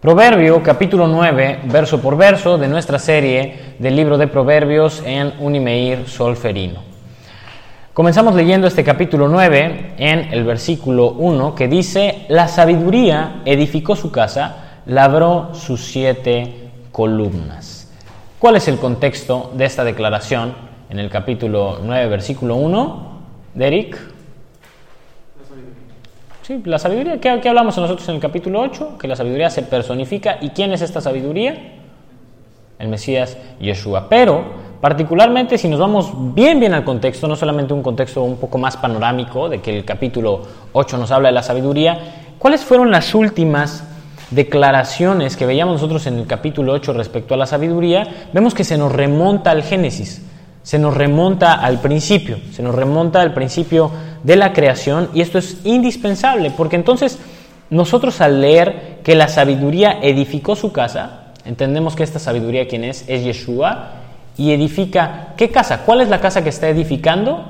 Proverbio capítulo 9, verso por verso de nuestra serie del libro de Proverbios en Unimeir Solferino. Comenzamos leyendo este capítulo 9 en el versículo 1 que dice, la sabiduría edificó su casa, labró sus siete columnas. ¿Cuál es el contexto de esta declaración en el capítulo 9, versículo 1? Derek. Sí, la sabiduría, ¿qué, hablamos nosotros en el capítulo 8? Que la sabiduría se personifica. ¿Y quién es esta sabiduría? El Mesías Yeshua. Pero, particularmente, si nos vamos bien, bien al contexto, no solamente un contexto un poco más panorámico, de que el capítulo 8 nos habla de la sabiduría, ¿cuáles fueron las últimas declaraciones que veíamos nosotros en el capítulo 8 respecto a la sabiduría? Vemos que se nos remonta al Génesis se nos remonta al principio, se nos remonta al principio de la creación y esto es indispensable porque entonces nosotros al leer que la sabiduría edificó su casa, entendemos que esta sabiduría quién es, es Yeshua y edifica, ¿qué casa? ¿Cuál es la casa que está edificando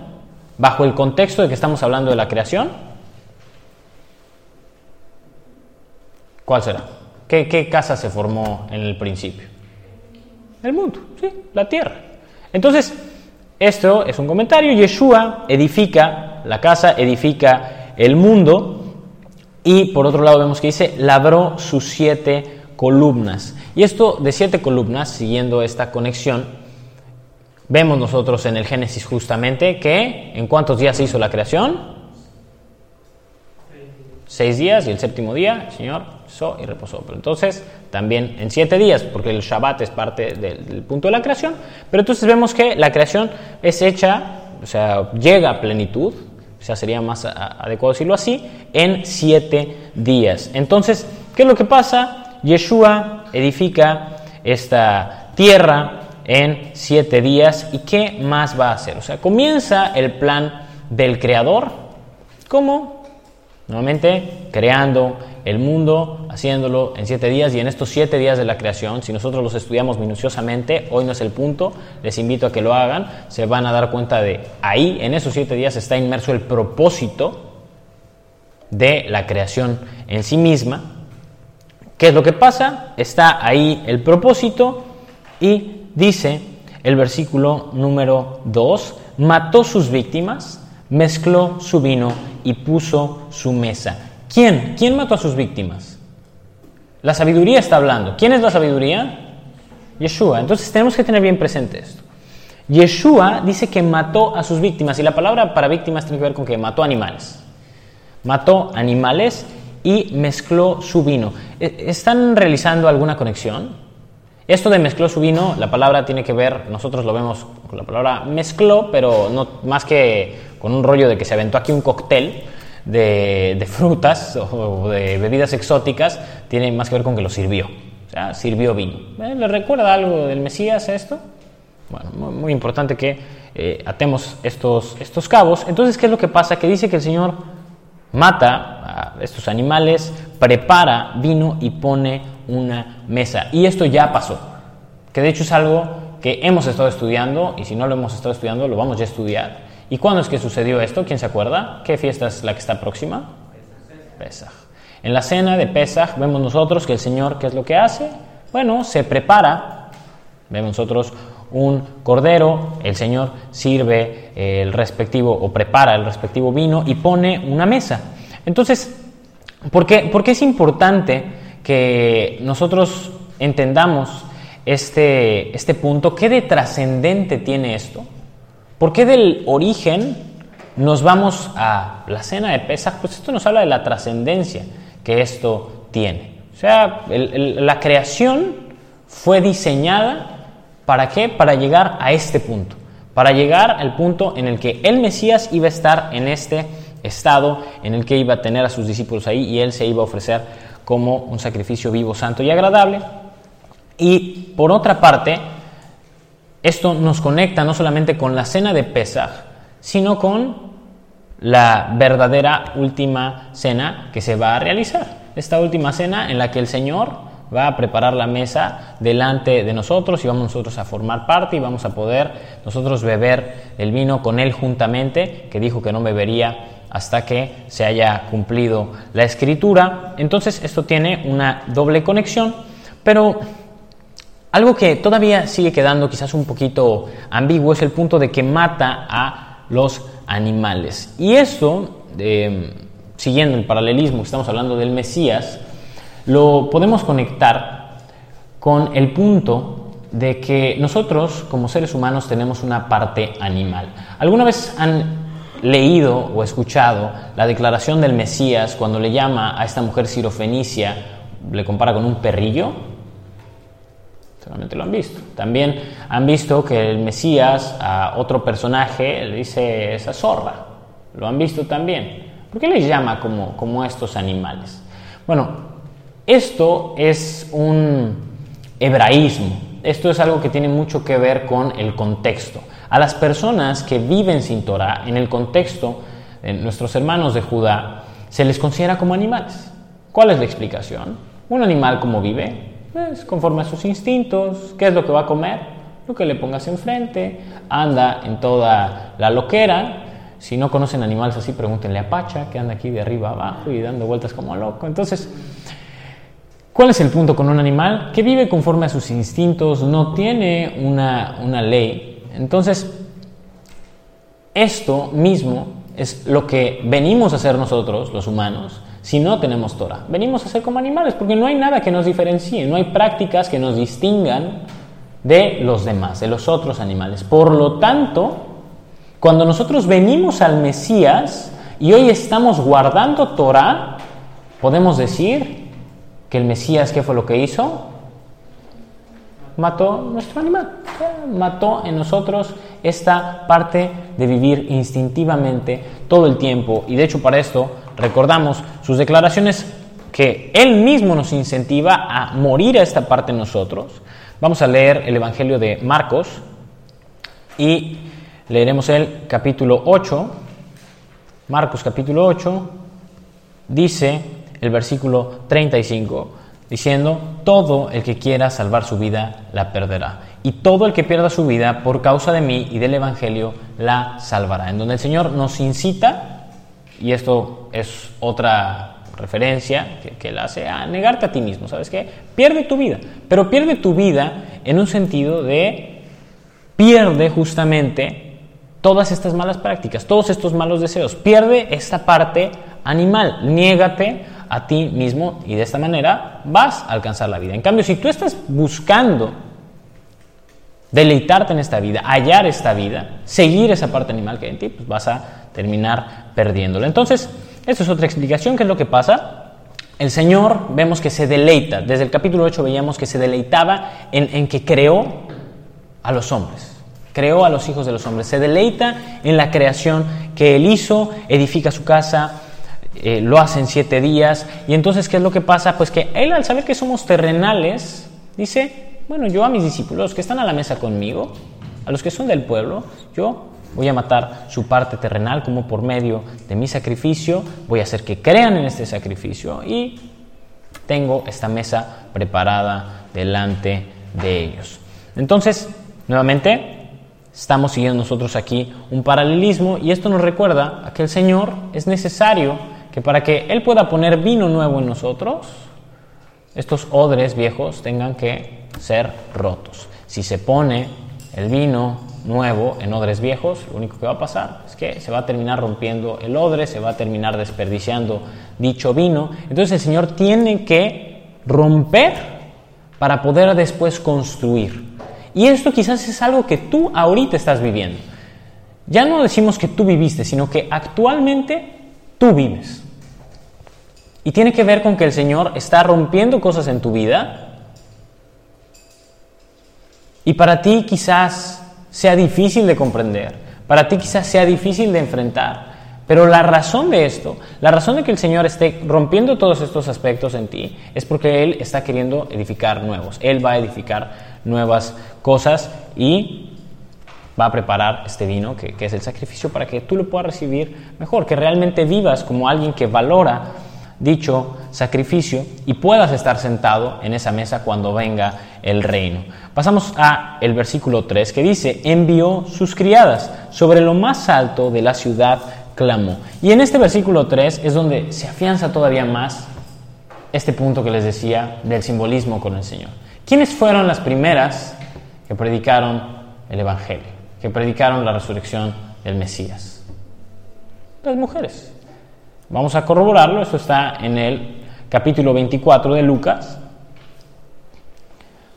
bajo el contexto de que estamos hablando de la creación? ¿Cuál será? ¿Qué, qué casa se formó en el principio? El mundo, sí, la tierra. Entonces, esto es un comentario. Yeshua edifica la casa, edifica el mundo. Y por otro lado vemos que dice, labró sus siete columnas. Y esto de siete columnas, siguiendo esta conexión, vemos nosotros en el Génesis justamente que en cuántos días se hizo la creación? Seis días y el séptimo día el Señor hizo y reposó. Pero entonces también en siete días, porque el Shabbat es parte del, punto de la creación, pero entonces vemos que la creación es hecha, o sea, llega a plenitud, o sea, sería más adecuado decirlo así, en siete días. Entonces, ¿qué es lo que pasa? Yeshua edifica esta tierra en siete días y ¿qué más va a hacer? O sea, comienza el plan del Creador como Nuevamente, creando el mundo, haciéndolo en siete días y en estos siete días de la creación, si nosotros los estudiamos minuciosamente, hoy no es el punto, les invito a que lo hagan, se van a dar cuenta de ahí, en esos siete días está inmerso el propósito de la creación en sí misma. ¿Qué es lo que pasa? Está ahí el propósito y dice el versículo número 2, mató sus víctimas, mezcló su vino y puso su mesa. ¿Quién? ¿Quién mató a sus víctimas? La sabiduría está hablando. ¿Quién es la sabiduría? Yeshua. Entonces tenemos que tener bien presente esto. Yeshua dice que mató a sus víctimas y la palabra para víctimas tiene que ver con que mató animales. Mató animales y mezcló su vino. ¿E-, ¿Están realizando alguna conexión? Esto de mezcló su vino, la palabra tiene que ver, nosotros lo vemos con la palabra mezcló, pero no más que con un rollo de que se aventó aquí un cóctel de, frutas o de bebidas exóticas, tiene más que ver con que lo sirvió. O sea, sirvió vino. ¿Eh? ¿Le recuerda algo del Mesías esto? Bueno, muy, importante que eh, atemos estos, estos cabos. Entonces, ¿qué es lo que pasa? Que dice que el Señor mata a estos animales, prepara vino y pone una mesa. Y esto ya pasó, que de hecho es algo que hemos estado estudiando y si no lo hemos estado estudiando lo vamos a estudiar. ¿Y cuándo es que sucedió esto? ¿Quién se acuerda? ¿Qué fiesta es la que está próxima? Pesaj. En la cena de Pesaj vemos nosotros que el Señor, ¿qué es lo que hace? Bueno, se prepara, vemos nosotros un cordero, el Señor sirve el respectivo o prepara el respectivo vino y pone una mesa. Entonces, ¿por qué, por qué es importante que nosotros entendamos este, este punto, ¿qué de trascendente tiene esto? ¿Por qué del origen nos vamos a la cena de Pesach? Pues esto nos habla de la trascendencia que esto tiene. O sea, la creación fue diseñada para qué? Para llegar a este punto, para llegar al punto en el que el Mesías iba a estar en este estado en el que iba a tener a sus discípulos ahí y él se iba a ofrecer como un sacrificio vivo, santo y agradable. Y por otra parte, esto nos conecta no solamente con la cena de Pesaj, sino con la verdadera última cena que se va a realizar. Esta última cena en la que el Señor va a preparar la mesa delante de nosotros y vamos nosotros a formar parte y vamos a poder nosotros beber el vino con Él juntamente, que dijo que no bebería hasta que se haya cumplido la escritura. Entonces esto tiene una doble conexión, pero algo que todavía sigue quedando quizás un poquito ambiguo es el punto de que mata a los animales. Y esto, eh, siguiendo el paralelismo, estamos hablando del Mesías, lo podemos conectar con el punto de que nosotros como seres humanos tenemos una parte animal. ¿Alguna vez han leído o escuchado la declaración del Mesías cuando le llama a esta mujer sirofenicia, le compara con un perrillo? Seguramente lo han visto. También han visto que el Mesías a otro personaje le dice esa zorra. Lo han visto también. ¿Por qué les llama como, como estos animales? Bueno, esto es un hebraísmo, esto es algo que tiene mucho que ver con el contexto. A las personas que viven sin Torah, en el contexto de nuestros hermanos de Judá, se les considera como animales. ¿Cuál es la explicación? Un animal como vive, pues conforme a sus instintos, ¿qué es lo que va a comer? Lo que le pongas enfrente, anda en toda la loquera. Si no conocen animales así, pregúntenle a Pacha, que anda aquí de arriba abajo y dando vueltas como loco. Entonces, ¿Cuál es el punto con un animal? Que vive conforme a sus instintos, no tiene una, ley. Entonces, esto mismo es lo que venimos a hacer nosotros, los humanos, si no tenemos Torah. Venimos a ser como animales, porque no hay nada que nos diferencie, no hay prácticas que nos distingan de los demás, de los otros animales. Por lo tanto, cuando nosotros venimos al Mesías y hoy estamos guardando Torah, podemos decir que el Mesías, ¿qué fue lo que hizo? Mató nuestro animal, mató en nosotros esta parte de vivir instintivamente todo el tiempo. Y de hecho para esto recordamos sus declaraciones que Él mismo nos incentiva a morir a esta parte en nosotros. Vamos a leer el Evangelio de Marcos y leeremos el capítulo 8. Marcos capítulo 8 dice, el versículo 35, diciendo, todo el que quiera salvar su vida la perderá. Y todo el que pierda su vida por causa de mí y del Evangelio la salvará. En donde el Señor nos incita, y esto es otra referencia que, que él hace, a negarte a ti mismo. ¿Sabes qué? Pierde tu vida, pero pierde tu vida en un sentido de pierde justamente todas estas malas prácticas, todos estos malos deseos. Pierde esta parte animal. Niégate a ti mismo y de esta manera vas a alcanzar la vida. En cambio, si tú estás buscando deleitarte en esta vida, hallar esta vida, seguir esa parte animal que hay en ti, pues vas a terminar perdiéndola. Entonces, esto es otra explicación, ¿qué es lo que pasa? El Señor vemos que se deleita, desde el capítulo 8 veíamos que se deleitaba en, en que creó a los hombres creó a los hijos de los hombres, se deleita en la creación que Él hizo, edifica su casa, eh, lo hace en siete días. Y entonces, ¿qué es lo que pasa? Pues que él al saber que somos terrenales, dice, bueno, yo a mis discípulos que están a la mesa conmigo, a los que son del pueblo, yo voy a matar su parte terrenal como por medio de mi sacrificio, voy a hacer que crean en este sacrificio y tengo esta mesa preparada delante de ellos. Entonces, nuevamente, estamos siguiendo nosotros aquí un paralelismo y esto nos recuerda a que el Señor es necesario que para que Él pueda poner vino nuevo en nosotros, estos odres viejos tengan que ser rotos. Si se pone el vino nuevo en odres viejos, lo único que va a pasar es que se va a terminar rompiendo el odre, se va a terminar desperdiciando dicho vino. Entonces el Señor tiene que romper para poder después construir. Y esto quizás es algo que tú ahorita estás viviendo. Ya no decimos que tú viviste, sino que actualmente tú vives. Y tiene que ver con que el Señor está rompiendo cosas en tu vida. Y para ti quizás sea difícil de comprender, para ti quizás sea difícil de enfrentar, Pero la razón de esto, la razón de que el Señor esté rompiendo todos estos aspectos en ti, es porque Él está queriendo edificar nuevos. Él va a edificar nuevas cosas y va a preparar este vino, que, es el sacrificio, para que tú lo puedas recibir mejor, que realmente vivas como alguien que valora dicho sacrificio y puedas estar sentado en esa mesa cuando venga el reino. Pasamos a el versículo 3 que dice, envió sus criadas sobre lo más alto de la ciudad clamó. Y en este versículo 3 es donde se afianza todavía más este punto que les decía del simbolismo con el Señor. ¿Quiénes fueron las primeras que predicaron el Evangelio, que predicaron la resurrección del Mesías? Las mujeres. Vamos a corroborarlo, esto está en el capítulo 24 de Lucas,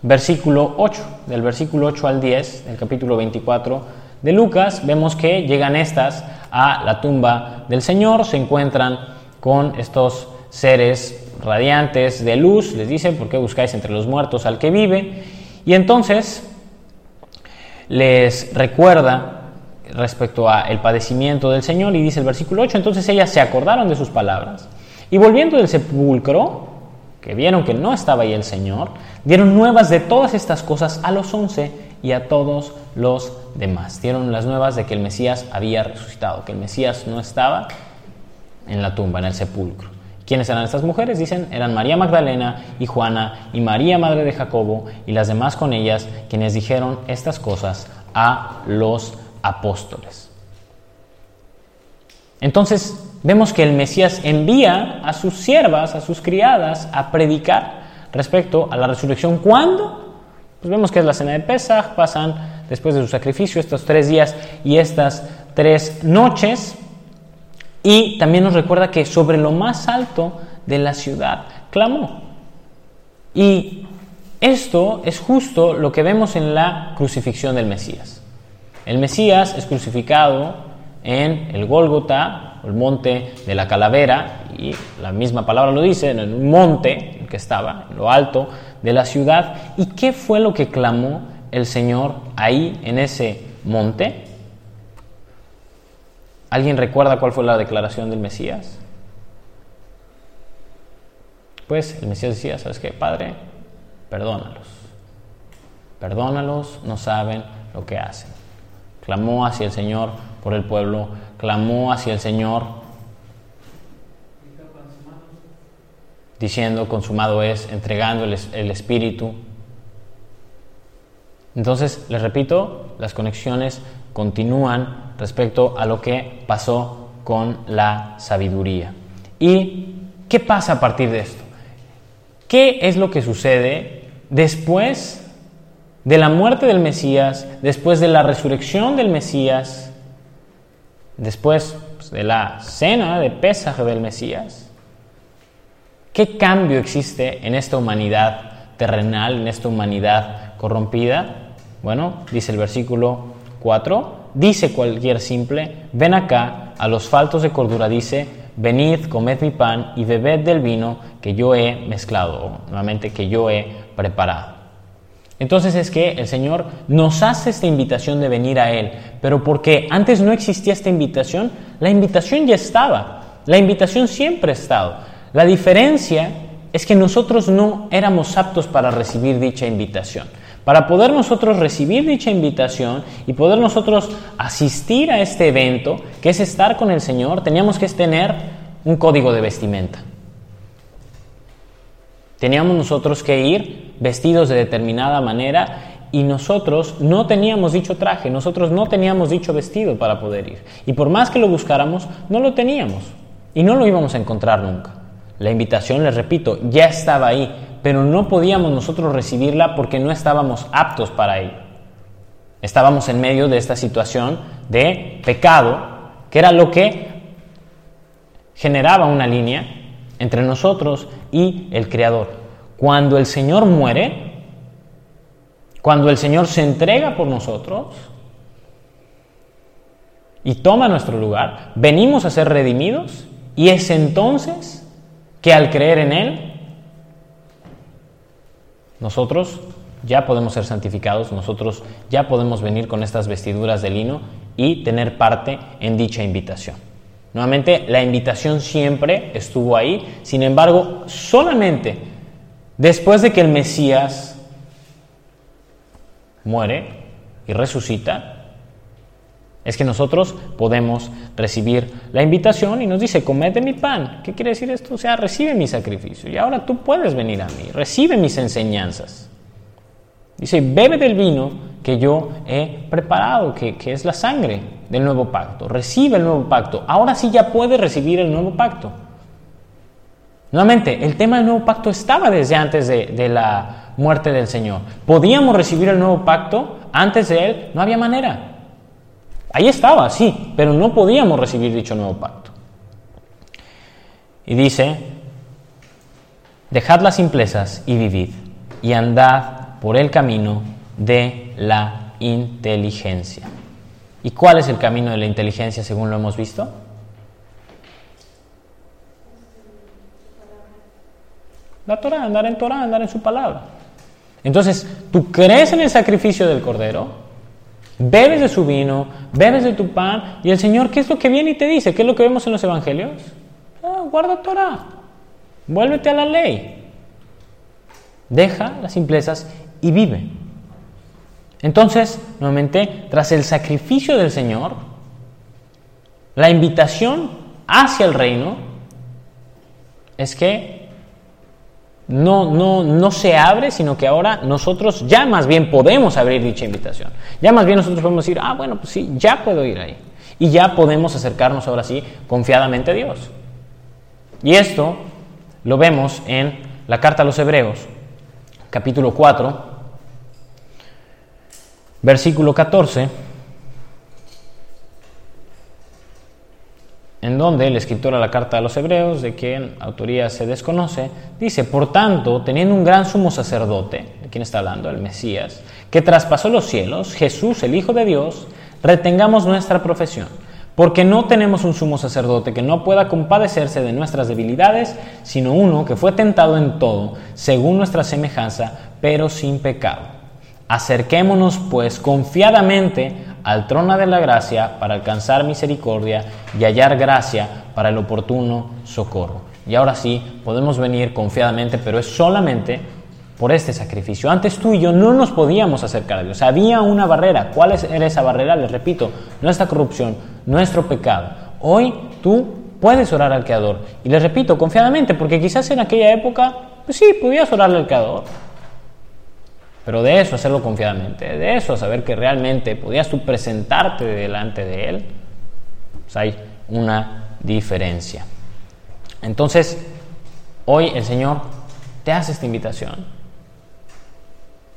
versículo 8, del versículo 8 al 10, del capítulo 24 de Lucas, vemos que llegan estas a la tumba del Señor, se encuentran con estos seres radiantes de luz, les dice, ¿por qué buscáis entre los muertos al que vive? Y entonces les recuerda respecto al padecimiento del Señor y dice el versículo 8, entonces ellas se acordaron de sus palabras y volviendo del sepulcro, que vieron que no estaba ahí el Señor, dieron nuevas de todas estas cosas a los once y a todos los demás. Dieron las nuevas de que el Mesías había resucitado, que el Mesías no estaba en la tumba, en el sepulcro. ¿Quiénes eran estas mujeres? Dicen, eran María Magdalena y Juana y María, madre de Jacobo, y las demás con ellas, quienes dijeron estas cosas a los apóstoles. Entonces, vemos que el Mesías envía a sus siervas, a sus criadas, a predicar respecto a la resurrección. ¿Cuándo? Pues vemos que es la cena de Pesach, pasan después de su sacrificio estos tres días y estas tres noches. Y también nos recuerda que sobre lo más alto de la ciudad clamó. Y esto es justo lo que vemos en la crucifixión del Mesías. El Mesías es crucificado en el Gólgota, el monte de la calavera, y la misma palabra lo dice, en un monte que estaba en lo alto de la ciudad. ¿Y qué fue lo que clamó el Señor ahí en ese monte? ¿Alguien recuerda cuál fue la declaración del Mesías? Pues el Mesías decía, ¿sabes qué, Padre? Perdónalos. Perdónalos, no saben lo que hacen. Clamó hacia el Señor por el pueblo, clamó hacia el Señor diciendo, consumado es, entregando el, Espíritu. Entonces, les repito, las conexiones continúan respecto a lo que pasó con la sabiduría. ¿Y qué pasa a partir de esto? ¿Qué es lo que sucede después de la muerte del Mesías, después de la resurrección del Mesías, después pues, de la cena de pesaje del Mesías? ¿Qué cambio existe en esta humanidad terrenal, en esta humanidad corrompida? Bueno, dice el versículo 4, dice cualquier simple, ven acá, a los faltos de cordura dice, venid, comed mi pan y bebed del vino que yo he mezclado, nuevamente que yo he preparado. Entonces es que el Señor nos hace esta invitación de venir a Él, pero porque antes no existía esta invitación, la invitación ya estaba, la invitación siempre ha estado. La diferencia es que nosotros no éramos aptos para recibir dicha invitación. Para poder nosotros recibir dicha invitación y poder nosotros asistir a este evento, que es estar con el Señor, teníamos que tener un código de vestimenta. Teníamos nosotros que ir vestidos de determinada manera y nosotros no teníamos dicho traje, nosotros no teníamos dicho vestido para poder ir. Y por más que lo buscáramos, no lo teníamos y no lo íbamos a encontrar nunca. La invitación, les repito, ya estaba ahí, pero no podíamos nosotros recibirla porque no estábamos aptos para ello. Estábamos en medio de esta situación de pecado, que era lo que generaba una línea entre nosotros y el Creador. Cuando el Señor muere, cuando el Señor se entrega por nosotros y toma nuestro lugar, venimos a ser redimidos y es entonces que al creer en Él, nosotros ya podemos ser santificados, nosotros ya podemos venir con estas vestiduras de lino y tener parte en dicha invitación. Nuevamente, la invitación siempre estuvo ahí, sin embargo, solamente después de que el Mesías muere y resucita, es que nosotros podemos recibir la invitación y nos dice, comete mi pan. ¿Qué quiere decir esto? O sea, recibe mi sacrificio. Y ahora tú puedes venir a mí, recibe mis enseñanzas. Dice, bebe del vino que yo he preparado, que, que es la sangre del nuevo pacto. Recibe el nuevo pacto. Ahora sí ya puedes recibir el nuevo pacto. Nuevamente, el tema del nuevo pacto estaba desde antes de, la muerte del Señor. Podíamos recibir el nuevo pacto, antes de él no había manera. Ahí estaba, sí, pero no podíamos recibir dicho nuevo pacto. Y dice, dejad las simplezas y vivid, y andad por el camino de la inteligencia. ¿Y cuál es el camino de la inteligencia según lo hemos visto? La Torah, andar en Torah, andar en su palabra. Entonces, tú crees en el sacrificio del Cordero, bebes de su vino, bebes de tu pan, y el Señor, ¿qué es lo que viene y te dice? ¿Qué es lo que vemos en los evangelios? Ah, guarda Torah, vuélvete a la ley, deja las simplezas y vive. Entonces, nuevamente, tras el sacrificio del Señor, la invitación hacia el reino es que no, no, no se abre, sino que ahora nosotros ya más bien podemos abrir dicha invitación. Ya más bien nosotros podemos decir, ah, bueno, pues sí, ya puedo ir ahí. Y ya podemos acercarnos ahora sí confiadamente a Dios. Y esto lo vemos en la carta a los Hebreos, capítulo 4, versículo 14 en donde el escritor a la carta a los hebreos, de quien autoría se desconoce, dice, por tanto, teniendo un gran sumo sacerdote, ¿de quién está hablando? El Mesías, que traspasó los cielos, Jesús, el Hijo de Dios, retengamos nuestra profesión, porque no tenemos un sumo sacerdote que no pueda compadecerse de nuestras debilidades, sino uno que fue tentado en todo, según nuestra semejanza, pero sin pecado. Acerquémonos pues confiadamente al trono de la gracia para alcanzar misericordia y hallar gracia para el oportuno socorro. Y ahora sí, podemos venir confiadamente, pero es solamente por este sacrificio. Antes tú y yo no nos podíamos acercar a Dios. Había una barrera. ¿Cuál era esa barrera? Les repito, nuestra corrupción, nuestro pecado. Hoy tú puedes orar al Creador. Y les repito, confiadamente, porque quizás en aquella época, pues sí, podías orarle al Creador. Pero de eso hacerlo confiadamente, de eso saber que realmente podías tú presentarte delante de Él, pues hay una diferencia. Entonces, hoy el Señor te hace esta invitación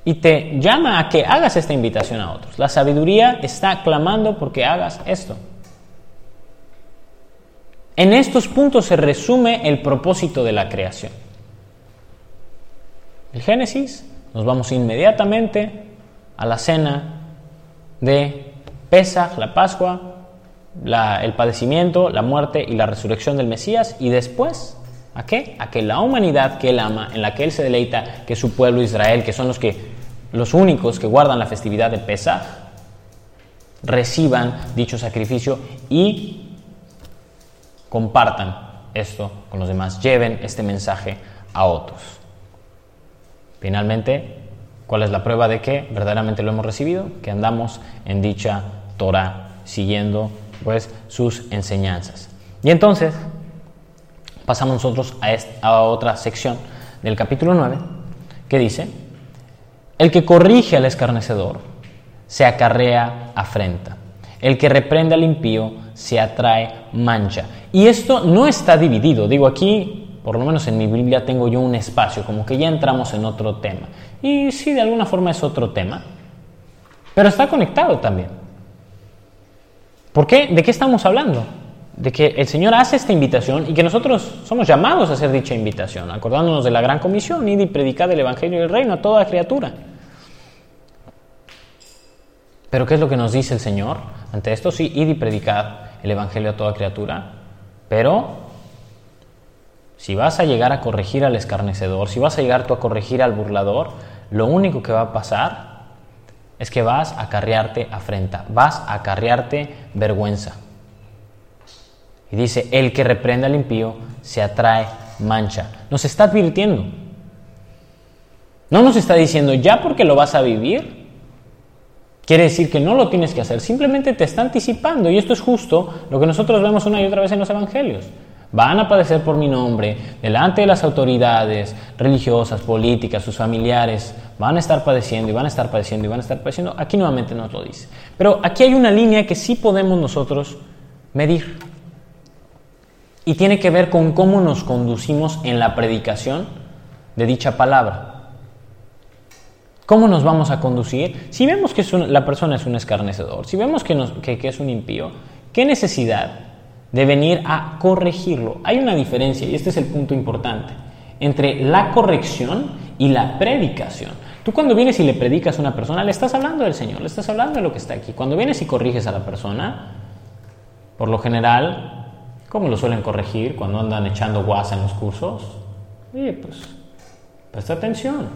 y te llama a que hagas esta invitación a otros. La sabiduría está clamando porque hagas esto. En estos puntos se resume el propósito de la creación. El Génesis nos vamos inmediatamente a la cena de Pesach, la Pascua, el padecimiento, la muerte y la resurrección del Mesías y después ¿a qué? A que la humanidad que él ama, en la que él se deleita, que su pueblo Israel, que son los que los únicos que guardan la festividad de Pesach, reciban dicho sacrificio y compartan esto con los demás, lleven este mensaje a otros. Finalmente, ¿cuál es la prueba de que verdaderamente lo hemos recibido? Que andamos en dicha Torah, siguiendo pues sus enseñanzas. Y entonces, pasamos nosotros a, a otra sección del capítulo 9, que dice, el que corrige al escarnecedor se acarrea afrenta. El que reprende al impío se atrae mancha. Y esto no está dividido. Digo, aquí por lo menos en mi Biblia tengo yo un espacio, como que ya entramos en otro tema. Y sí, de alguna forma es otro tema, pero está conectado también. ¿Por qué? ¿De qué estamos hablando? De que el Señor hace esta invitación y que nosotros somos llamados a hacer dicha invitación, acordándonos de la gran comisión, id y predicad el Evangelio del Reino a toda criatura. Pero ¿qué es lo que nos dice el Señor? Ante esto sí, id y predicad el Evangelio a toda criatura, pero si vas a llegar a corregir al escarnecedor, si vas a llegar tú a corregir al burlador, lo único que va a pasar es que vas a acarrearte afrenta, vas a acarrearte vergüenza. Y dice, el que reprende al impío se atrae mancha. Nos está advirtiendo. No nos está diciendo, ya porque lo vas a vivir, quiere decir que no lo tienes que hacer. Simplemente te está anticipando. Y esto es justo lo que nosotros vemos una y otra vez en los evangelios. Van a padecer por mi nombre delante de las autoridades religiosas, políticas, sus familiares. Van a estar padeciendo y van a estar padeciendo y van a estar padeciendo. Aquí nuevamente nos lo dice. Pero aquí hay una línea que sí podemos nosotros medir. Y tiene que ver con cómo nos conducimos en la predicación de dicha palabra. ¿Cómo nos vamos a conducir? Si vemos que la persona es un escarnecedor, si vemos que, que es un impío, ¿qué necesidad de venir a corregirlo. Hay una diferencia, y este es el punto importante, entre la corrección y la predicación. Tú cuando vienes y le predicas a una persona, le estás hablando del Señor, le estás hablando de lo que está aquí. Cuando vienes y corriges a la persona, por lo general, ¿cómo lo suelen corregir cuando andan echando guasa en los cursos? Oye, pues, presta atención.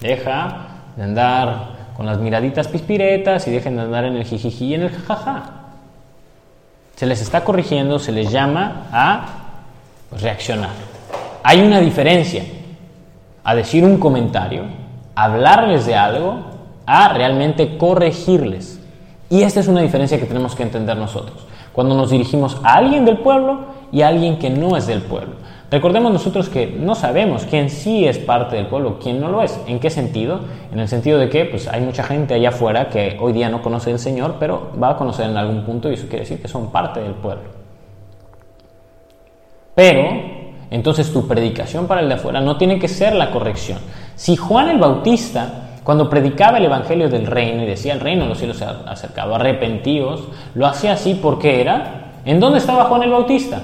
Deja de andar con las miraditas pispiretas y dejen de andar en el jijiji y en el jajaja se les está corrigiendo, se les llama a pues, reaccionar. Hay una diferencia a decir un comentario, hablarles de algo, a realmente corregirles. Y esta es una diferencia que tenemos que entender nosotros. Cuando nos dirigimos a alguien del pueblo y a alguien que no es del pueblo. Recordemos nosotros que no sabemos quién sí es parte del pueblo, quién no lo es. ¿En qué sentido? En el sentido de que pues, hay mucha gente allá afuera que hoy día no conoce al Señor, pero va a conocer en algún punto y eso quiere decir que son parte del pueblo. Pero, entonces tu predicación para el de afuera no tiene que ser la corrección. Si Juan el Bautista, cuando predicaba el Evangelio del reino y decía el reino de los cielos se ha acercado, arrepentidos, lo hacía así porque era, ¿en dónde estaba Juan el Bautista?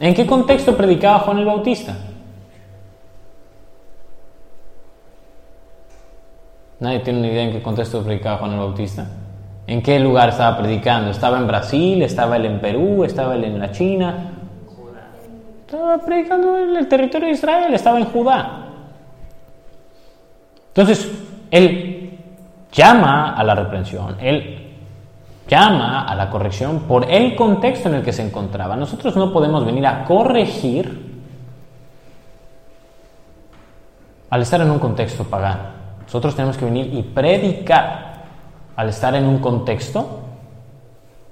¿En qué contexto predicaba Juan el Bautista? Nadie tiene ni idea en qué contexto predicaba Juan el Bautista. ¿En qué lugar estaba predicando? ¿Estaba en Brasil? ¿Estaba él en Perú? ¿Estaba él en la China? Estaba predicando en el territorio de Israel, estaba en Judá. Entonces, él llama a la reprensión, él llama a la corrección por el contexto en el que se encontraba. Nosotros no podemos venir a corregir al estar en un contexto pagano. Nosotros tenemos que venir y predicar al estar en un contexto,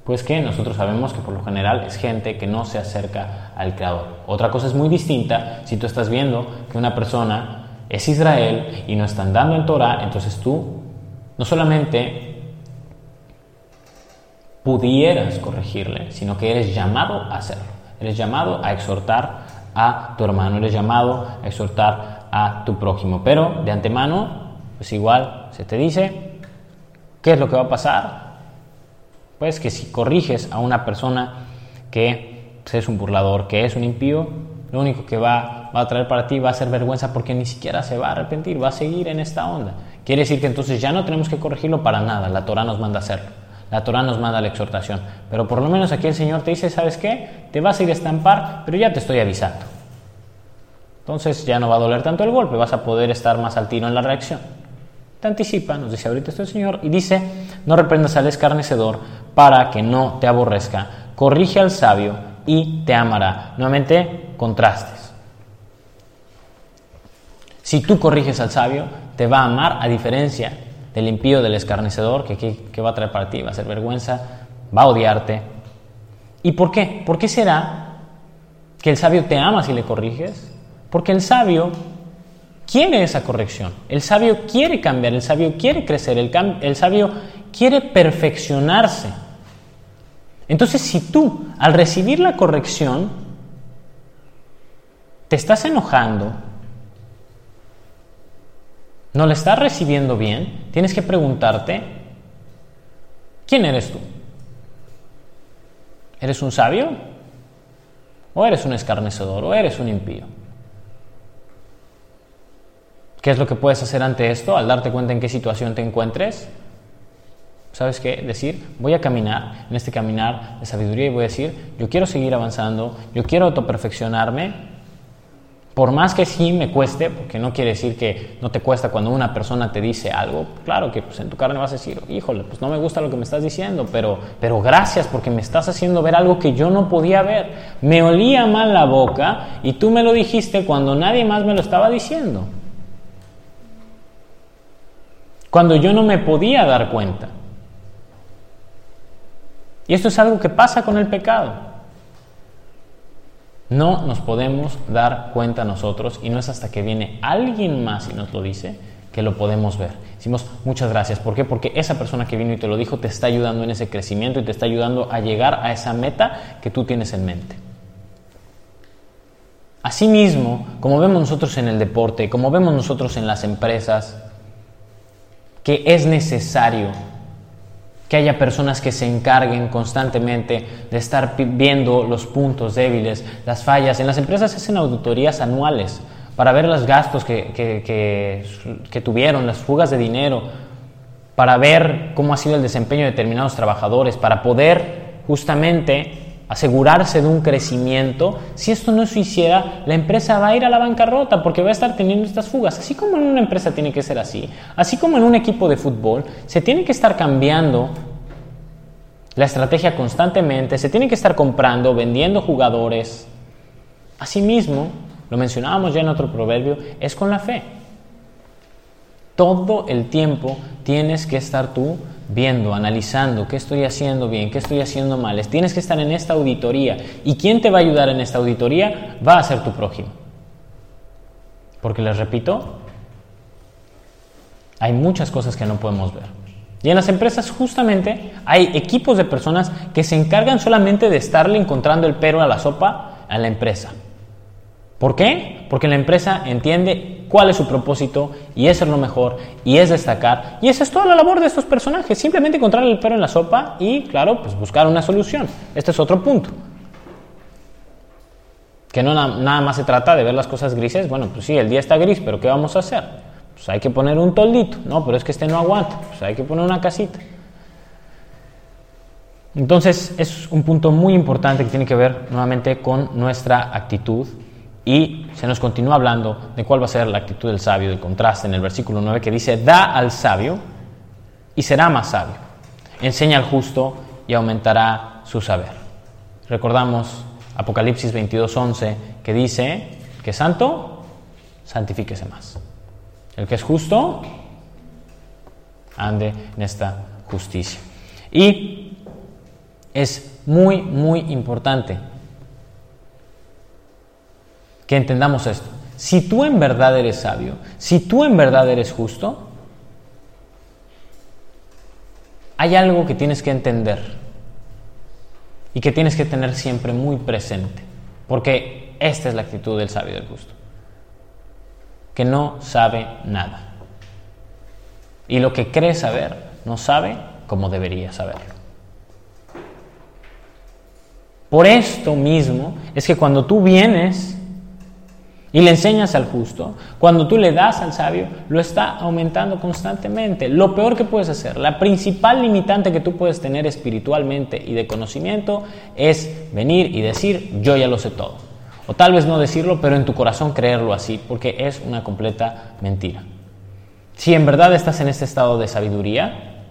pues que nosotros sabemos que por lo general es gente que no se acerca al Creador. Otra cosa es muy distinta si tú estás viendo que una persona es Israel y no está andando en Torah, entonces tú no solamente pudieras corregirle, sino que eres llamado a hacerlo. Eres llamado a exhortar a tu hermano, eres llamado a exhortar a tu prójimo. Pero de antemano, pues igual se te dice, ¿qué es lo que va a pasar? Pues que si corriges a una persona que es un burlador, que es un impío, lo único que va, a traer para ti va a ser vergüenza porque ni siquiera se va a arrepentir, va a seguir en esta onda. Quiere decir que entonces ya no tenemos que corregirlo para nada, la Torah nos manda hacerlo. La Torah nos manda la exhortación. Pero por lo menos aquí el Señor te dice, ¿sabes qué? Te vas a ir a estampar, pero ya te estoy avisando. Entonces ya no va a doler tanto el golpe, vas a poder estar más al tiro en la reacción. Te anticipa, nos dice ahorita esto el Señor, y dice, no reprendas al escarnecedor para que no te aborrezca. Corrige al sabio y te amará. Nuevamente, contrastes. Si tú corriges al sabio, te va a amar a diferencia del impío, del escarnecedor, que, que, va a traer para ti, va a ser vergüenza, va a odiarte. ¿Y por qué? ¿Por qué será que el sabio te ama si le corriges? Porque el sabio quiere esa corrección, el sabio quiere cambiar, el sabio quiere crecer, el sabio quiere perfeccionarse. Entonces, si tú al recibir la corrección te estás enojando, no le estás recibiendo bien, tienes que preguntarte, ¿quién eres tú? ¿Eres un sabio? ¿O eres un escarnecedor? ¿O eres un impío? ¿Qué es lo que puedes hacer ante esto al darte cuenta en qué situación te encuentres? ¿Sabes qué? Decir, voy a caminar en este caminar de sabiduría y voy a decir, yo quiero seguir avanzando, yo quiero autoperfeccionarme, Por más que sí me cueste, porque no quiere decir que no te cuesta cuando una persona te dice algo, claro que pues, en tu carne vas a decir, híjole, pues no me gusta lo que me estás diciendo, pero, pero gracias porque me estás haciendo ver algo que yo no podía ver. Me olía mal la boca y tú me lo dijiste cuando nadie más me lo estaba diciendo. Cuando yo no me podía dar cuenta. Y esto es algo que pasa con el pecado. No nos podemos dar cuenta nosotros y no es hasta que viene alguien más y nos lo dice que lo podemos ver. Decimos muchas gracias. ¿Por qué? Porque esa persona que vino y te lo dijo te está ayudando en ese crecimiento y te está ayudando a llegar a esa meta que tú tienes en mente. Asimismo, como vemos nosotros en el deporte, como vemos nosotros en las empresas, que es necesario que haya personas que se encarguen constantemente de estar viendo los puntos débiles, las fallas. En las empresas hacen auditorías anuales para ver los gastos que, que, tuvieron, las fugas de dinero, para ver cómo ha sido el desempeño de determinados trabajadores, para poder justamente asegurarse de un crecimiento. Si esto no se hiciera, la empresa va a ir a la bancarrota porque va a estar teniendo estas fugas. Así como en una empresa tiene que ser así, así como en un equipo de fútbol, se tiene que estar cambiando la estrategia constantemente, se tiene que estar comprando, vendiendo jugadores. Asimismo, lo mencionábamos ya en otro proverbio, es con la fe. Todo el tiempo tienes que estar tú viendo, analizando qué estoy haciendo bien, qué estoy haciendo mal. Tienes que estar en esta auditoría. ¿Y quién te va a ayudar en esta auditoría? Va a ser tu prójimo. Porque les repito, hay muchas cosas que no podemos ver. Y en las empresas justamente hay equipos de personas que se encargan solamente de estarle encontrando el pero a la sopa a la empresa. ¿Por qué? Porque la empresa entiende cuál es su propósito y es lo mejor y es destacar. Y esa es toda la labor de estos personajes, simplemente encontrar el perro en la sopa y, claro, pues buscar una solución. Este es otro punto. Que no nada más se trata de ver las cosas grises. Bueno, pues sí, el día está gris, pero ¿qué vamos a hacer? Pues hay que poner un toldito. No, pero es que este no aguanta. Pues hay que poner una casita. Entonces es un punto muy importante que tiene que ver nuevamente con nuestra actitud y se nos continúa hablando de cuál va a ser la actitud del sabio, del contraste en el versículo 9 que dice, da al sabio y será más sabio. Enseña al justo y aumentará su saber. Recordamos Apocalipsis 22:11 que dice que santo, santifíquese más. El que es justo, ande en esta justicia. Y es muy, muy importante que entendamos esto. Si tú en verdad eres sabio, si tú en verdad eres justo, hay algo que tienes que entender y que tienes que tener siempre muy presente, porque esta es la actitud del sabio del justo, que no sabe nada. Y lo que cree saber, no sabe como debería saberlo. Por esto mismo es que cuando tú vienes y le enseñas al justo, cuando tú le das al sabio, lo está aumentando constantemente. Lo peor que puedes hacer, la principal limitante que tú puedes tener espiritualmente y de conocimiento es venir y decir, yo ya lo sé todo. O tal vez no decirlo, pero en tu corazón creerlo así, porque es una completa mentira. Si en verdad estás en este estado de sabiduría,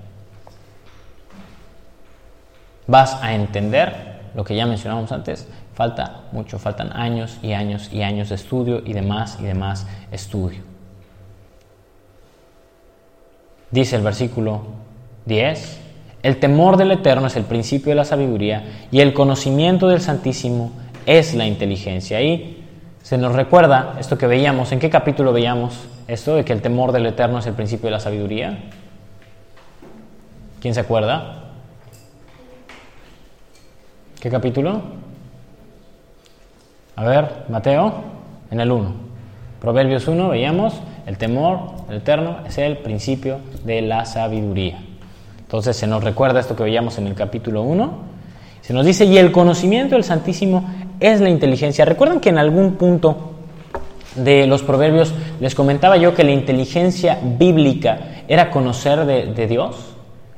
vas a entender lo que ya mencionamos antes, Falta mucho, faltan años y años y años de estudio y demás y demás estudio. Dice el versículo 10, el temor del Eterno es el principio de la sabiduría y el conocimiento del Santísimo es la inteligencia. Ahí se nos recuerda esto que veíamos, ¿en qué capítulo veíamos esto de que el temor del Eterno es el principio de la sabiduría? ¿Quién se acuerda? ¿Qué capítulo? A ver, Mateo, en el 1. Proverbios 1, veíamos, el temor el eterno es el principio de la sabiduría. Entonces se nos recuerda esto que veíamos en el capítulo 1. Se nos dice, y el conocimiento del Santísimo es la inteligencia. ¿Recuerdan que en algún punto de los proverbios les comentaba yo que la inteligencia bíblica era conocer de, de Dios?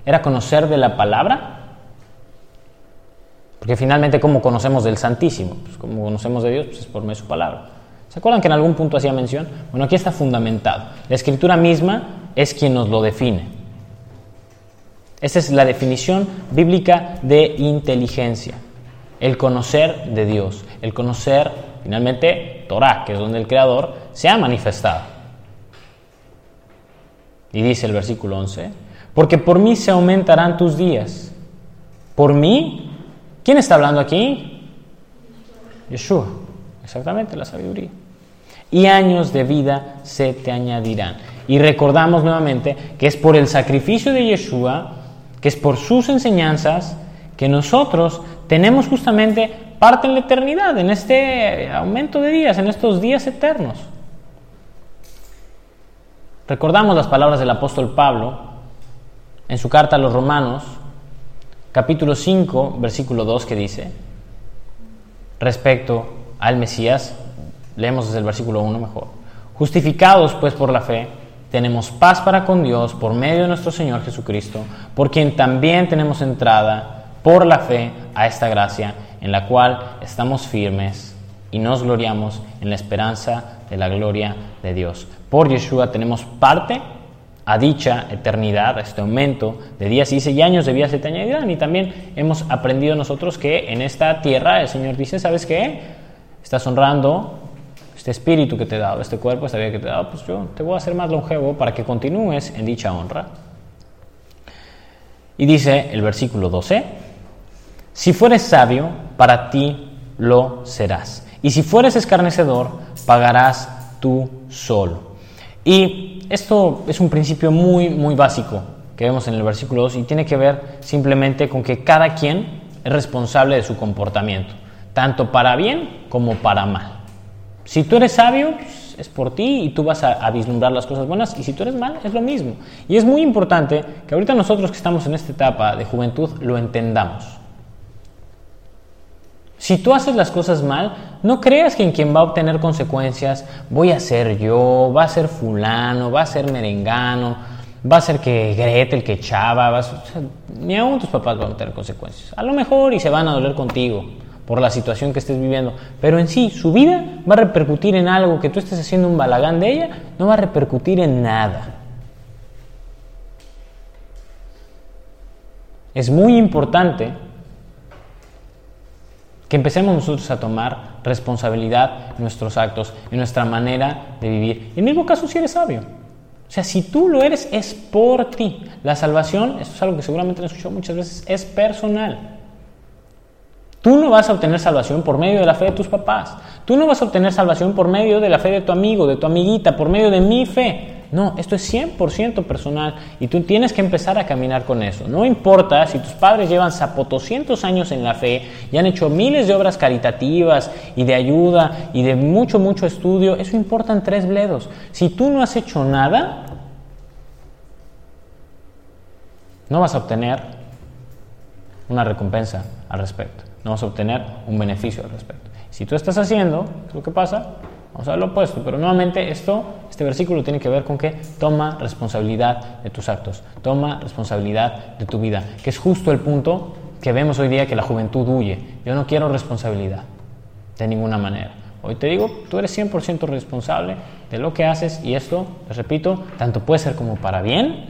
¿Era conocer de la palabra? Porque finalmente, ¿cómo conocemos del Santísimo? Pues como conocemos de Dios, pues es por medio de su palabra. ¿Se acuerdan que en algún punto hacía mención? Bueno, aquí está fundamentado. La escritura misma es quien nos lo define. Esta es la definición bíblica de inteligencia, el conocer de Dios, el conocer finalmente Torah, que es donde el Creador se ha manifestado. Y dice el versículo 11, porque por mí se aumentarán tus días. ¿Por mí? ¿Quién está hablando aquí? Yeshua, exactamente la sabiduría. Y años de vida se te añadirán. Y recordamos nuevamente que es por el sacrificio de Yeshua, que es por sus enseñanzas, que nosotros tenemos justamente parte en la eternidad, en este aumento de días, en estos días eternos. Recordamos las palabras del apóstol Pablo en su carta a los romanos, capítulo 5, versículo 2, que dice, respecto al Mesías, leemos desde el versículo 1 mejor, justificados pues por la fe, tenemos paz para con Dios por medio de nuestro Señor Jesucristo, por quien también tenemos entrada por la fe a esta gracia, en la cual estamos firmes y nos gloriamos en la esperanza de la gloria de Dios. Por Yeshua tenemos parte a dicha eternidad, a este aumento de días y y años de vida se te añadirán. Y también hemos aprendido nosotros que en esta tierra el Señor dice, ¿sabes qué? Estás honrando este espíritu que te he dado, este cuerpo, esta vida que te he dado, pues yo te voy a hacer más longevo para que continúes en dicha honra. Y dice el versículo 12, si fueres sabio, para ti lo serás. Y si fueres escarnecedor, pagarás tú solo. Y esto es un principio muy, muy básico que vemos en el versículo 2 y tiene que ver simplemente con que cada quien es responsable de su comportamiento, tanto para bien como para mal. Si tú eres sabio, pues, es por ti y tú vas a, a, vislumbrar las cosas buenas, y si tú eres mal, es lo mismo. Y es muy importante que ahorita nosotros que estamos en esta etapa de juventud lo entendamos. Si tú haces las cosas mal, no creas que en quien va a obtener consecuencias voy a ser yo, va a ser fulano, va a ser merengano, va a ser que Gretel, que Chava, ni aún tus papás van a tener consecuencias. A lo mejor y se van a doler contigo por la situación que estés viviendo, pero en sí su vida va a repercutir en algo que tú estés haciendo un balagán de ella, no va a repercutir en nada. Es muy importante que empecemos nosotros a tomar responsabilidad en nuestros actos, en nuestra manera de vivir. En el mismo caso si eres sabio. O sea, si tú lo eres, es por ti. La salvación, esto es algo que seguramente han escuchado muchas veces, es personal. Tú no vas a obtener salvación por medio de la fe de tus papás. Tú no vas a obtener salvación por medio de la fe de tu amigo, de tu amiguita, por medio de mi fe. No, esto es 100% personal y tú tienes que empezar a caminar con eso. No importa si tus padres llevan zapotoscientos años en la fe y han hecho miles de obras caritativas y de ayuda y de mucho, mucho estudio, eso importa en tres bledos. Si tú no has hecho nada, no vas a obtener una recompensa al respecto, no vas a obtener un beneficio al respecto. Si tú estás haciendo, lo que pasa? Vamos a ver lo opuesto, pero nuevamente esto, este versículo tiene que ver con que toma responsabilidad de tus actos, toma responsabilidad de tu vida, que es justo el punto que vemos hoy día que la juventud huye. Yo no quiero responsabilidad, de ninguna manera. Hoy te digo, tú eres 100% responsable de lo que haces y esto, les repito, tanto puede ser como para bien,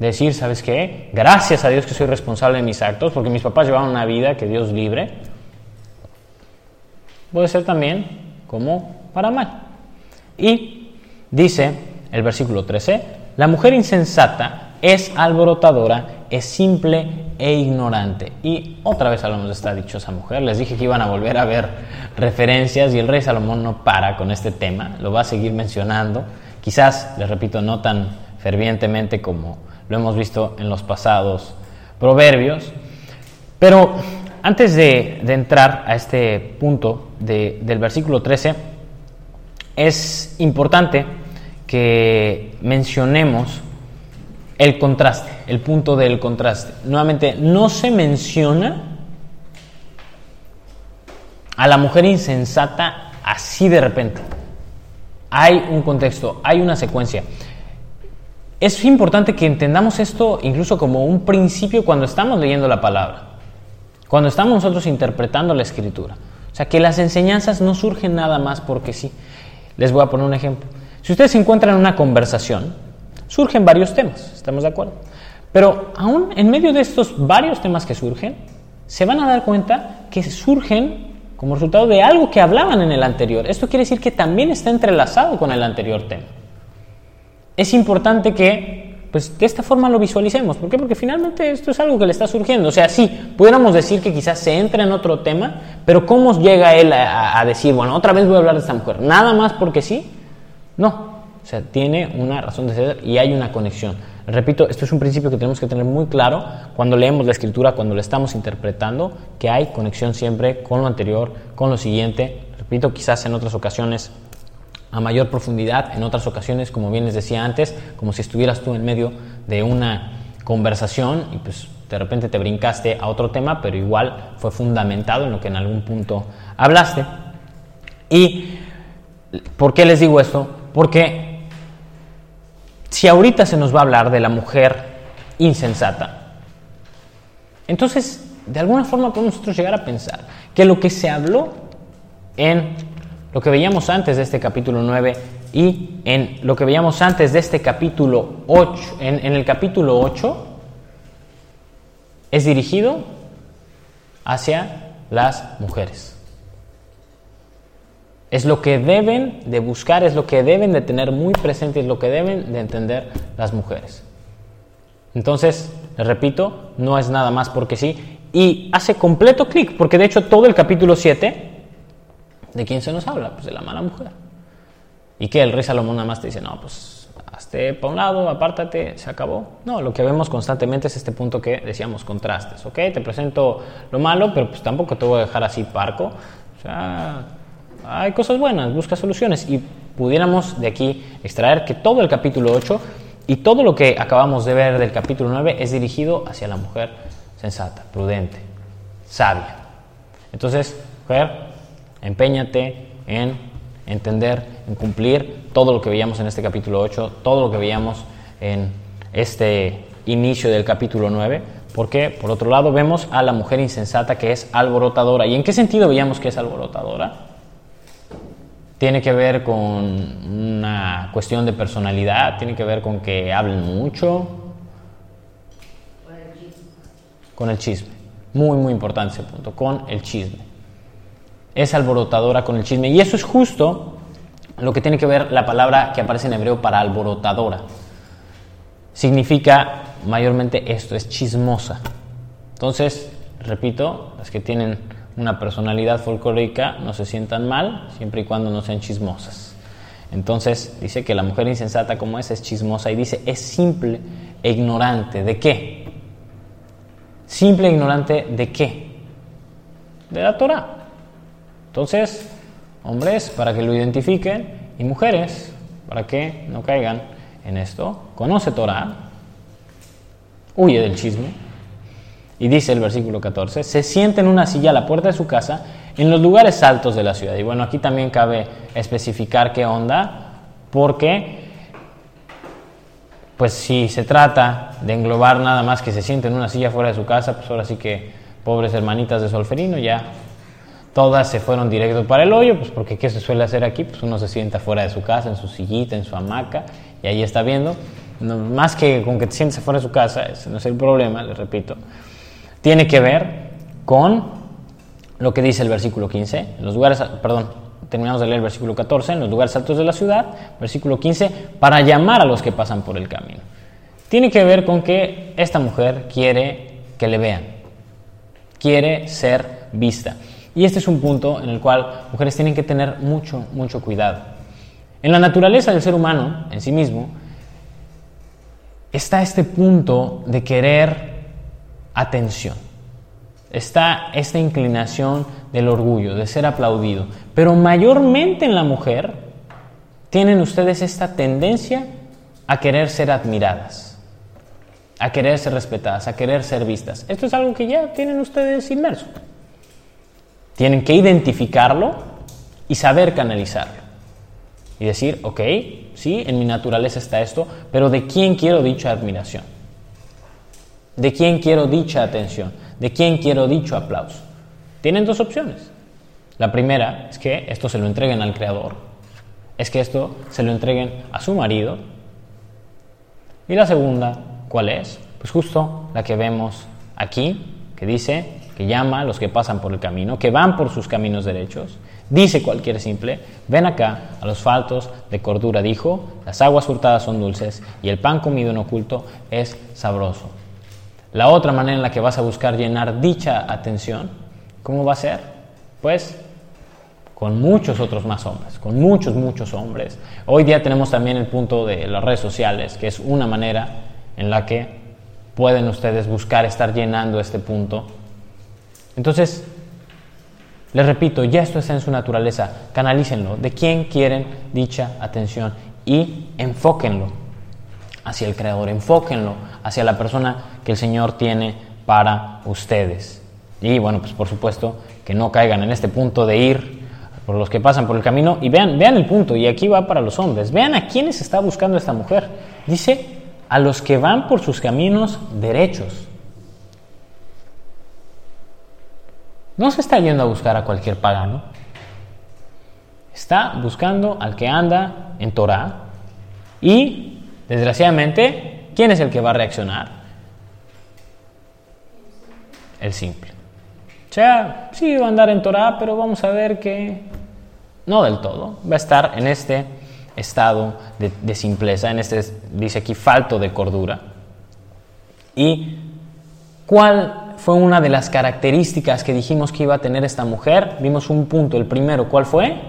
decir, ¿sabes qué? Gracias a Dios que soy responsable de mis actos, porque mis papás llevaban una vida que Dios libre. Puede ser también como para mal. Y dice el versículo 13, la mujer insensata es alborotadora, es simple e ignorante. Y otra vez hablamos de esta dichosa mujer. Les dije que iban a volver a ver referencias y el rey Salomón no para con este tema, lo va a seguir mencionando. Quizás, les repito, no tan fervientemente como lo hemos visto en los pasados proverbios. Pero antes de, de entrar a este punto de, del versículo 13, es importante que mencionemos el contraste, el punto del contraste. Nuevamente, no se menciona a la mujer insensata así de repente. Hay un contexto, hay una secuencia. Es importante que entendamos esto incluso como un principio cuando estamos leyendo la palabra, cuando estamos nosotros interpretando la escritura. O sea, que las enseñanzas no surgen nada más porque sí. Les voy a poner un ejemplo. Si ustedes se encuentran en una conversación, surgen varios temas, ¿estamos de acuerdo? Pero aún en medio de estos varios temas que surgen, se van a dar cuenta que surgen como resultado de algo que hablaban en el anterior. Esto quiere decir que también está entrelazado con el anterior tema. Es importante que pues de esta forma lo visualicemos. ¿Por qué? Porque finalmente esto es algo que le está surgiendo. O sea, sí, pudiéramos decir que quizás se entra en otro tema, pero ¿cómo llega él a, a, decir, bueno, otra vez voy a hablar de esta mujer? Nada más porque sí. No. O sea, tiene una razón de ser y hay una conexión. Repito, esto es un principio que tenemos que tener muy claro cuando leemos la escritura, cuando la estamos interpretando, que hay conexión siempre con lo anterior, con lo siguiente. Repito, quizás en otras ocasiones a mayor profundidad, en otras ocasiones, como bien les decía antes, como si estuvieras tú en medio de una conversación y pues de repente te brincaste a otro tema, pero igual fue fundamentado en lo que en algún punto hablaste. ¿Y por qué les digo esto? Porque si ahorita se nos va a hablar de la mujer insensata, entonces de alguna forma podemos nosotros llegar a pensar que lo que se habló en lo que veíamos antes de este capítulo 9 y en lo que veíamos antes de este capítulo 8, en, el capítulo 8, es dirigido hacia las mujeres. Es lo que deben de buscar, es lo que deben de tener muy presente, es lo que deben de entender las mujeres. Entonces, les repito, no es nada más porque sí. Y hace completo clic, porque de hecho todo el capítulo 7, ¿de quién se nos habla? Pues de la mala mujer. Y que el rey Salomón nada más te dice, no, pues hazte para un lado, apártate, se acabó. No, lo que vemos constantemente es este punto que decíamos, contrastes. Ok, te presento lo malo, pero pues tampoco te voy a dejar así parco. O sea, hay cosas buenas, busca soluciones y pudiéramos de aquí extraer que todo el capítulo 8 y todo lo que acabamos de ver del capítulo 9 es dirigido hacia la mujer sensata, prudente, sabia. Entonces, mujer, empeñate en entender, en cumplir todo lo que veíamos en este capítulo 8, todo lo que veíamos en este inicio del capítulo 9, porque por otro lado vemos a la mujer insensata que es alborotadora. ¿Y en qué sentido veíamos que es alborotadora? tiene que ver con una cuestión de personalidad, tiene que ver con que hablen mucho. Con el chisme. Muy, muy importante ese punto, con el chisme. Es alborotadora con el chisme. Y eso es justo lo que tiene que ver la palabra que aparece en hebreo para alborotadora. Significa mayormente esto, es chismosa. Entonces, repito, las que tienen una personalidad folclórica no se sientan mal siempre y cuando no sean chismosas. Entonces dice que la mujer insensata como es es chismosa y dice es simple e ignorante. ¿De qué? Simple e ignorante de qué? De la Torah. Entonces, hombres, para que lo identifiquen, y mujeres, para que no caigan en esto, conoce Torah, huye del chisme, y dice el versículo 14, se siente en una silla a la puerta de su casa en los lugares altos de la ciudad. Y bueno, aquí también cabe especificar qué onda, porque pues si se trata de englobar nada más que se siente en una silla fuera de su casa, pues ahora sí que pobres hermanitas de Solferino ya todas se fueron directo para el hoyo, pues porque ¿qué se suele hacer aquí? Pues uno se sienta fuera de su casa, en su sillita, en su hamaca, y ahí está viendo. más que con que te sientes fuera de su casa, ese no es el problema, les repito tiene que ver con lo que dice el versículo 15, en los lugares, perdón, terminamos de leer el versículo 14, en los lugares altos de la ciudad, versículo 15, para llamar a los que pasan por el camino. Tiene que ver con que esta mujer quiere que le vean, quiere ser vista. Y este es un punto en el cual mujeres tienen que tener mucho, mucho cuidado. En la naturaleza del ser humano, en sí mismo, está este punto de querer atención. Está esta inclinación del orgullo, de ser aplaudido. Pero mayormente en la mujer tienen ustedes esta tendencia a querer ser admiradas, a querer ser respetadas, a querer ser vistas. Esto es algo que ya tienen ustedes inmerso. Tienen que identificarlo y saber canalizarlo. Y decir, ok, sí, en mi naturaleza está esto, pero ¿de quién quiero dicha admiración? ¿De quién quiero dicha atención? ¿De quién quiero dicho aplauso? Tienen dos opciones. La primera es que esto se lo entreguen al Creador, es que esto se lo entreguen a su marido. Y la segunda, ¿cuál es? Pues justo la que vemos aquí, que dice que llama a los que pasan por el camino, que van por sus caminos derechos. Dice cualquier simple, ven acá a los faltos de cordura, dijo, las aguas hurtadas son dulces y el pan comido en oculto es sabroso. La otra manera en la que vas a buscar llenar dicha atención, ¿cómo va a ser? Pues con muchos otros más hombres, con muchos, muchos hombres. Hoy día tenemos también el punto de las redes sociales, que es una manera en la que pueden ustedes buscar estar llenando este punto. Entonces, les repito, ya esto está en su naturaleza, canalícenlo, de quién quieren dicha atención y enfóquenlo hacia el Creador, enfóquenlo hacia la persona que el Señor tiene para ustedes. Y bueno, pues por supuesto que no caigan en este punto de ir por los que pasan por el camino. Y vean, vean el punto, y aquí va para los hombres, vean a quiénes está buscando esta mujer. Dice, a los que van por sus caminos derechos. No se está yendo a buscar a cualquier pagano. Está buscando al que anda en Torah. Y, desgraciadamente, ¿quién es el que va a reaccionar? El simple. O sea, sí va a andar en Torah, pero vamos a ver que no del todo. Va a estar en este estado de, simpleza, en este, dice aquí, falto de cordura. ¿Y cuál fue una de las características que dijimos que iba a tener esta mujer. Vimos un punto, el primero, ¿cuál fue?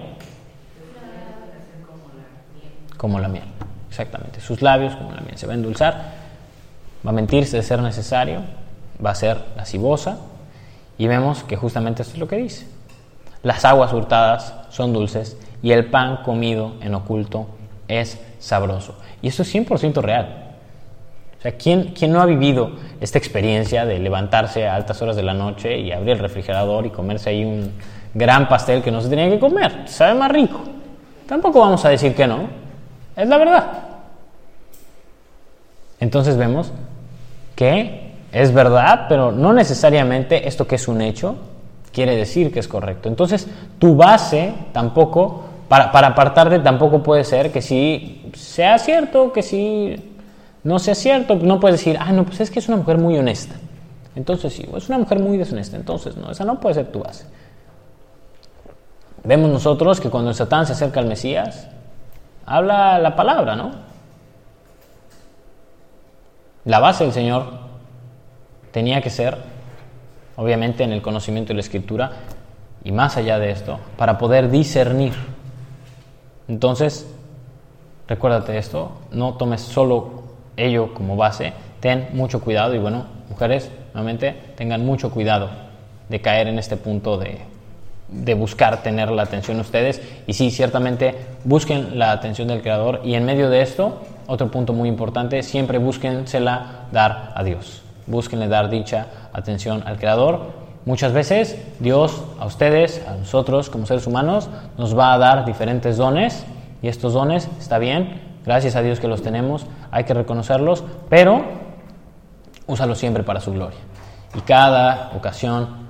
Como la miel, exactamente. Sus labios como la miel. Se va a endulzar, va a mentirse de ser necesario, va a ser lascivosa. Y vemos que justamente esto es lo que dice. Las aguas hurtadas son dulces y el pan comido en oculto es sabroso. Y esto es 100% real. ¿Quién, ¿quién, no ha vivido esta experiencia de levantarse a altas horas de la noche y abrir el refrigerador y comerse ahí un gran pastel que no se tenía que comer? Sabe más rico. Tampoco vamos a decir que no. Es la verdad. Entonces vemos que es verdad, pero no necesariamente esto que es un hecho quiere decir que es correcto. Entonces, tu base tampoco, para, para apartarte, tampoco puede ser que si sea cierto, que si no sea cierto, no puedes decir, ah, no, pues es que es una mujer muy honesta. Entonces sí, es una mujer muy deshonesta. Entonces no, esa no puede ser tu base. Vemos nosotros que cuando Satán se acerca al Mesías, habla la palabra, ¿no? La base del Señor tenía que ser, obviamente, en el conocimiento de la Escritura y más allá de esto, para poder discernir. Entonces, recuérdate esto, no tomes solo ello como base, ten mucho cuidado y bueno, mujeres, nuevamente, tengan mucho cuidado de caer en este punto de, de buscar tener la atención de ustedes. Y sí, ciertamente busquen la atención del Creador. Y en medio de esto, otro punto muy importante, siempre búsquensela dar a Dios, búsquenle dar dicha atención al Creador. Muchas veces Dios a ustedes, a nosotros como seres humanos, nos va a dar diferentes dones. Y estos dones, está bien, Gracias a Dios que los tenemos, hay que reconocerlos, pero úsalos siempre para su gloria. Y cada ocasión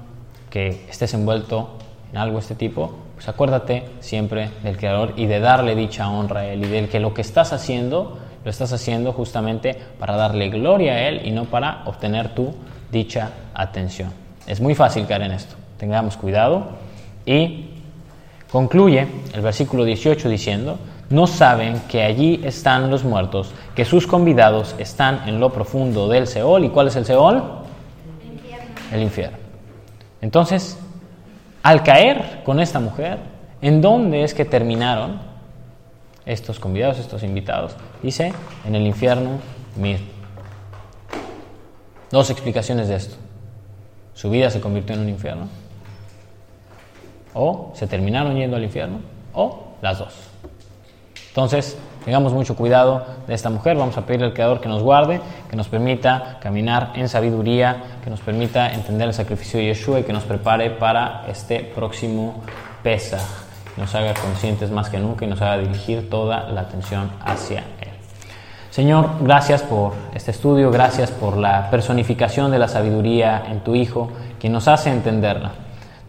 que estés envuelto en algo de este tipo, pues acuérdate siempre del Creador y de darle dicha honra a Él y del que lo que estás haciendo, lo estás haciendo justamente para darle gloria a Él y no para obtener tu dicha atención. Es muy fácil caer en esto, tengamos cuidado y concluye el versículo 18 diciendo, no saben que allí están los muertos, que sus convidados están en lo profundo del Seol. ¿Y cuál es el Seol? El infierno. Entonces, al caer con esta mujer, ¿en dónde es que terminaron estos convidados, estos invitados? Dice, en el infierno. Dos explicaciones de esto. Su vida se convirtió en un infierno. O se terminaron yendo al infierno. O las dos. Entonces, tengamos mucho cuidado de esta mujer. Vamos a pedirle al Creador que nos guarde, que nos permita caminar en sabiduría, que nos permita entender el sacrificio de Yeshua y que nos prepare para este próximo Pesach. Nos haga conscientes más que nunca y nos haga dirigir toda la atención hacia Él. Señor, gracias por este estudio, gracias por la personificación de la sabiduría en tu Hijo, que nos hace entenderla.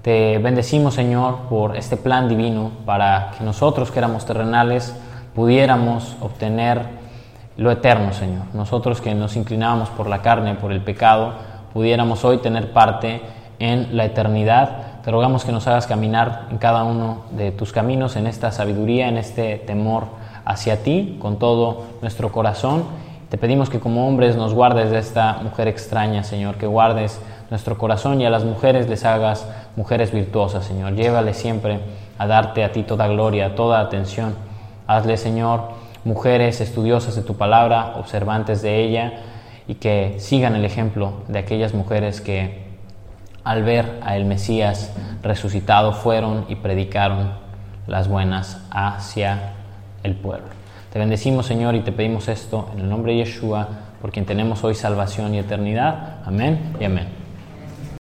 te bendecimos, Señor, por este plan divino para que nosotros que éramos terrenales pudiéramos obtener lo eterno, Señor. Nosotros que nos inclinábamos por la carne, por el pecado, pudiéramos hoy tener parte en la eternidad. Te rogamos que nos hagas caminar en cada uno de tus caminos, en esta sabiduría, en este temor hacia ti, con todo nuestro corazón. Te pedimos que como hombres nos guardes de esta mujer extraña, Señor, que guardes nuestro corazón y a las mujeres les hagas mujeres virtuosas, Señor. Llévale siempre a darte a ti toda gloria, toda atención. Hazle, Señor, mujeres estudiosas de tu palabra, observantes de ella y que sigan el ejemplo de aquellas mujeres que al ver a el Mesías resucitado fueron y predicaron las buenas hacia el pueblo. Te bendecimos, Señor, y te pedimos esto en el nombre de Yeshua, por quien tenemos hoy salvación y eternidad. Amén y amén.